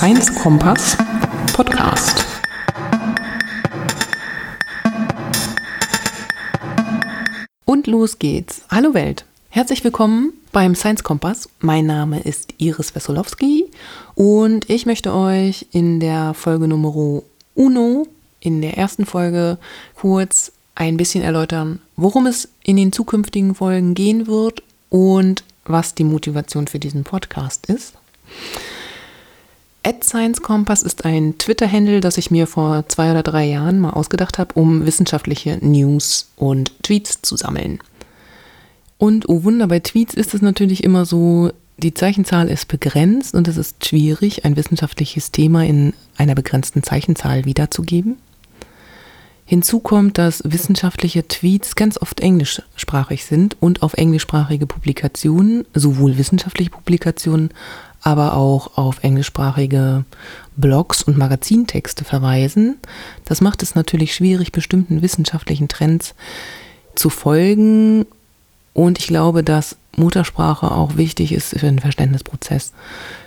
Science Kompass Podcast. Und los geht's. Hallo Welt. Herzlich willkommen beim Science Kompass. Mein Name ist Iris Wesolowski und ich möchte euch in der Folge Nummer Uno, in der ersten Folge, kurz ein bisschen erläutern, worum es in den zukünftigen Folgen gehen wird und was die Motivation für diesen Podcast ist. Science Compass ist ein Twitter-Handle, das ich mir vor zwei oder drei Jahren mal ausgedacht habe, um wissenschaftliche News und Tweets zu sammeln. Und oh Wunder, bei Tweets ist es natürlich immer so, die Zeichenzahl ist begrenzt und es ist schwierig, ein wissenschaftliches Thema in einer begrenzten Zeichenzahl wiederzugeben. Hinzu kommt, dass wissenschaftliche Tweets ganz oft englischsprachig sind und auf englischsprachige Publikationen, sowohl wissenschaftliche Publikationen, aber auch auf englischsprachige Blogs und Magazintexte verweisen. Das macht es natürlich schwierig, bestimmten wissenschaftlichen Trends zu folgen. Und ich glaube, dass Muttersprache auch wichtig ist für den Verständnisprozess.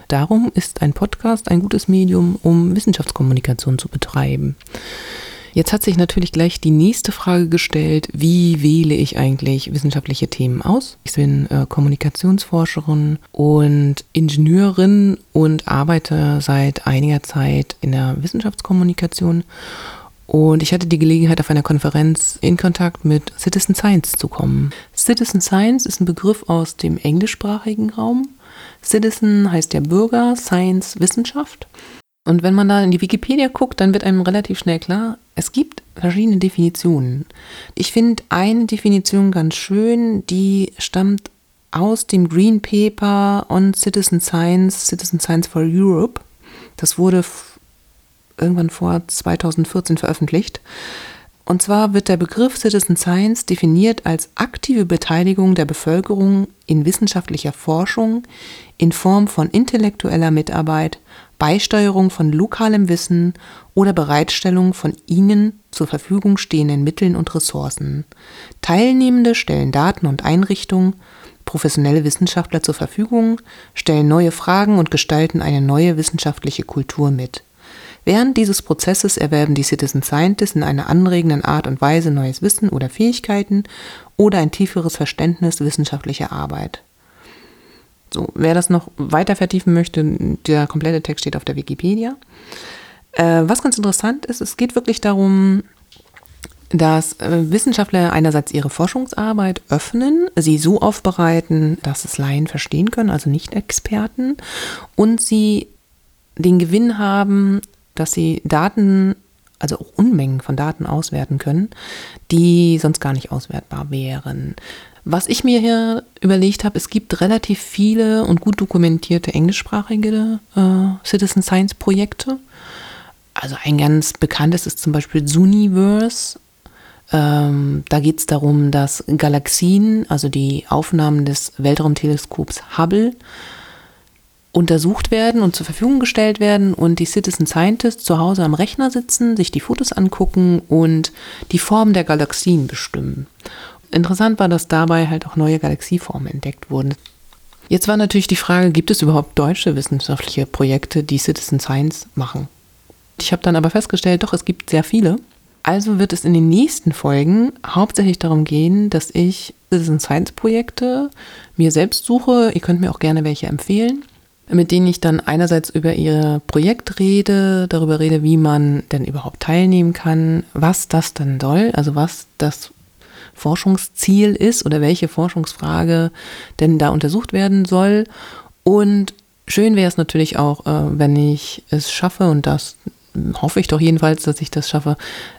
Darum ist ein Podcast ein gutes Medium, um Wissenschaftskommunikation zu betreiben. Jetzt hat sich natürlich gleich die nächste Frage gestellt, wie wähle ich eigentlich wissenschaftliche Themen aus? Ich bin äh, Kommunikationsforscherin und Ingenieurin und arbeite seit einiger Zeit in der Wissenschaftskommunikation. Und ich hatte die Gelegenheit, auf einer Konferenz in Kontakt mit Citizen Science zu kommen. Citizen Science ist ein Begriff aus dem englischsprachigen Raum. Citizen heißt ja Bürger, Science Wissenschaft. Und wenn man da in die Wikipedia guckt, dann wird einem relativ schnell klar, es gibt verschiedene Definitionen. Ich finde eine Definition ganz schön, die stammt aus dem Green Paper on Citizen Science, Citizen Science for Europe. Das wurde irgendwann vor 2014 veröffentlicht. Und zwar wird der Begriff Citizen Science definiert als aktive Beteiligung der Bevölkerung in wissenschaftlicher Forschung in Form von intellektueller Mitarbeit Beisteuerung von lokalem Wissen oder Bereitstellung von ihnen zur Verfügung stehenden Mitteln und Ressourcen. Teilnehmende stellen Daten und Einrichtungen, professionelle Wissenschaftler zur Verfügung, stellen neue Fragen und gestalten eine neue wissenschaftliche Kultur mit. Während dieses Prozesses erwerben die Citizen Scientists in einer anregenden Art und Weise neues Wissen oder Fähigkeiten oder ein tieferes Verständnis wissenschaftlicher Arbeit. So, wer das noch weiter vertiefen möchte, der komplette Text steht auf der Wikipedia. Äh, was ganz interessant ist, es geht wirklich darum, dass äh, Wissenschaftler einerseits ihre Forschungsarbeit öffnen, sie so aufbereiten, dass es Laien verstehen können, also Nicht-Experten, und sie den Gewinn haben, dass sie Daten, also auch Unmengen von Daten auswerten können, die sonst gar nicht auswertbar wären. Was ich mir hier überlegt habe, es gibt relativ viele und gut dokumentierte englischsprachige äh, Citizen Science Projekte. Also ein ganz bekanntes ist zum Beispiel Zooniverse. Ähm, da geht es darum, dass Galaxien, also die Aufnahmen des Weltraumteleskops Hubble, untersucht werden und zur Verfügung gestellt werden und die Citizen Scientists zu Hause am Rechner sitzen, sich die Fotos angucken und die Form der Galaxien bestimmen. Interessant war, dass dabei halt auch neue Galaxieformen entdeckt wurden. Jetzt war natürlich die Frage, gibt es überhaupt deutsche wissenschaftliche Projekte, die Citizen Science machen? Ich habe dann aber festgestellt, doch, es gibt sehr viele. Also wird es in den nächsten Folgen hauptsächlich darum gehen, dass ich Citizen Science Projekte mir selbst suche. Ihr könnt mir auch gerne welche empfehlen, mit denen ich dann einerseits über ihr Projekt rede, darüber rede, wie man denn überhaupt teilnehmen kann, was das dann soll, also was das Forschungsziel ist oder welche Forschungsfrage denn da untersucht werden soll. Und schön wäre es natürlich auch, äh, wenn ich es schaffe, und das hoffe ich doch jedenfalls, dass ich das schaffe,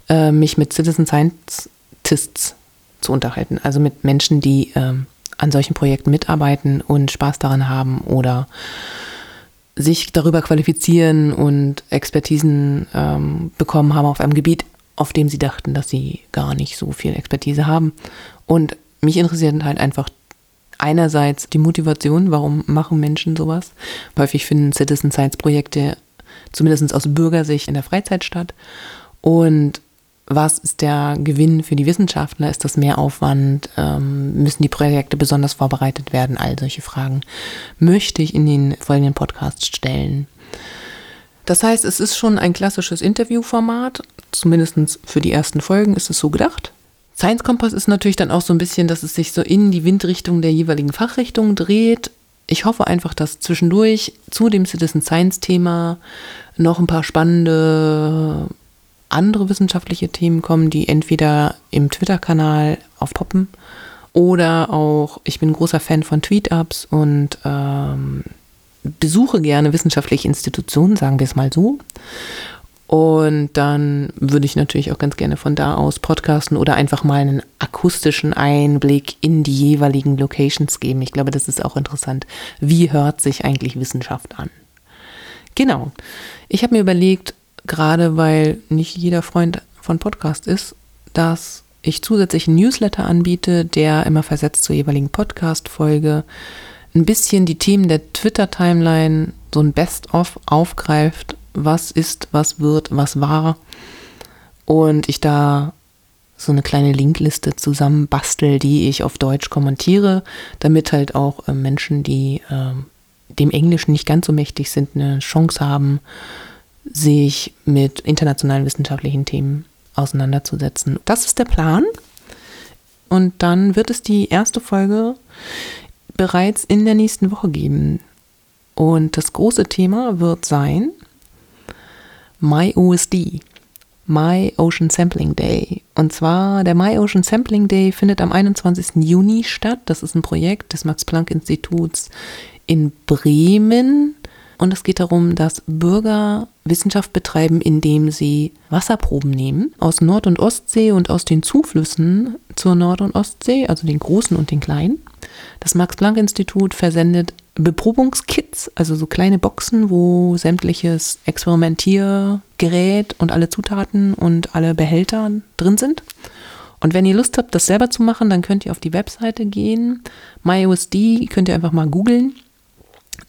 äh, mich mit Citizen Scientists zu unterhalten. Also mit Menschen, die äh, an solchen Projekten mitarbeiten und Spaß daran haben oder sich darüber qualifizieren und Expertisen ähm, bekommen haben auf einem Gebiet, auf dem sie dachten, dass sie gar nicht so viel Expertise haben. Und mich interessiert halt einfach einerseits die Motivation, warum machen Menschen sowas. Häufig finden Citizen Science Projekte zumindest aus Bürgersicht in der Freizeit statt. Und was ist der Gewinn für die Wissenschaftler? Ist das mehr Aufwand? Ähm, müssen die Projekte besonders vorbereitet werden? All solche Fragen möchte ich in den folgenden Podcasts stellen. Das heißt, es ist schon ein klassisches Interviewformat, zumindest für die ersten Folgen ist es so gedacht. Science Kompass ist natürlich dann auch so ein bisschen, dass es sich so in die Windrichtung der jeweiligen Fachrichtung dreht. Ich hoffe einfach, dass zwischendurch zu dem Citizen Science Thema noch ein paar spannende andere wissenschaftliche Themen kommen, die entweder im Twitter-Kanal aufpoppen oder auch, ich bin großer Fan von Tweet-Ups und ähm, besuche gerne wissenschaftliche Institutionen, sagen wir es mal so. Und dann würde ich natürlich auch ganz gerne von da aus podcasten oder einfach mal einen akustischen Einblick in die jeweiligen Locations geben. Ich glaube, das ist auch interessant. Wie hört sich eigentlich Wissenschaft an? Genau. Ich habe mir überlegt, gerade weil nicht jeder Freund von Podcast ist, dass ich zusätzlich einen Newsletter anbiete, der immer versetzt zur jeweiligen Podcast-Folge ein bisschen die Themen der Twitter-Timeline, so ein Best-of aufgreift, was ist, was wird, was war. Und ich da so eine kleine Linkliste zusammenbastel, die ich auf Deutsch kommentiere, damit halt auch äh, Menschen, die äh, dem Englischen nicht ganz so mächtig sind, eine Chance haben, sich mit internationalen wissenschaftlichen Themen auseinanderzusetzen. Das ist der Plan. Und dann wird es die erste Folge bereits in der nächsten Woche geben. Und das große Thema wird sein MyOSD, My Ocean Sampling Day. Und zwar der My Ocean Sampling Day findet am 21. Juni statt. Das ist ein Projekt des Max Planck Instituts in Bremen. Und es geht darum, dass Bürger Wissenschaft betreiben, indem sie Wasserproben nehmen aus Nord- und Ostsee und aus den Zuflüssen zur Nord- und Ostsee, also den großen und den kleinen. Das Max-Planck-Institut versendet Beprobungskits, also so kleine Boxen, wo sämtliches Experimentiergerät und alle Zutaten und alle Behälter drin sind. Und wenn ihr Lust habt, das selber zu machen, dann könnt ihr auf die Webseite gehen. MyOSD könnt ihr einfach mal googeln.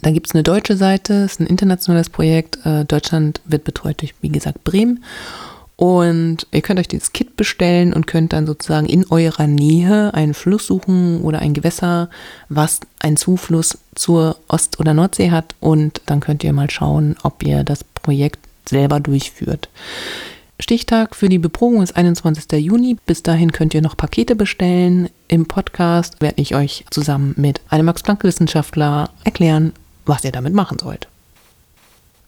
Da gibt es eine deutsche Seite, ist ein internationales Projekt. Äh, Deutschland wird betreut durch, wie gesagt, Bremen. Und ihr könnt euch dieses Kit bestellen und könnt dann sozusagen in eurer Nähe einen Fluss suchen oder ein Gewässer, was einen Zufluss zur Ost- oder Nordsee hat. Und dann könnt ihr mal schauen, ob ihr das Projekt selber durchführt. Stichtag für die Beprobung ist 21. Juni. Bis dahin könnt ihr noch Pakete bestellen. Im Podcast werde ich euch zusammen mit einem Max-Planck-Wissenschaftler erklären, was ihr damit machen sollt.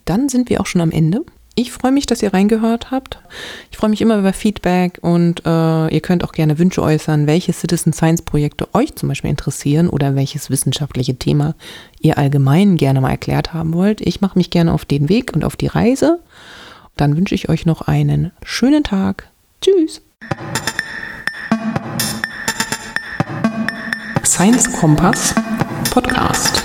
Dann sind wir auch schon am Ende. Ich freue mich, dass ihr reingehört habt. Ich freue mich immer über Feedback und äh, ihr könnt auch gerne Wünsche äußern, welche Citizen Science Projekte euch zum Beispiel interessieren oder welches wissenschaftliche Thema ihr allgemein gerne mal erklärt haben wollt. Ich mache mich gerne auf den Weg und auf die Reise. Dann wünsche ich euch noch einen schönen Tag. Tschüss. Science Kompass Podcast.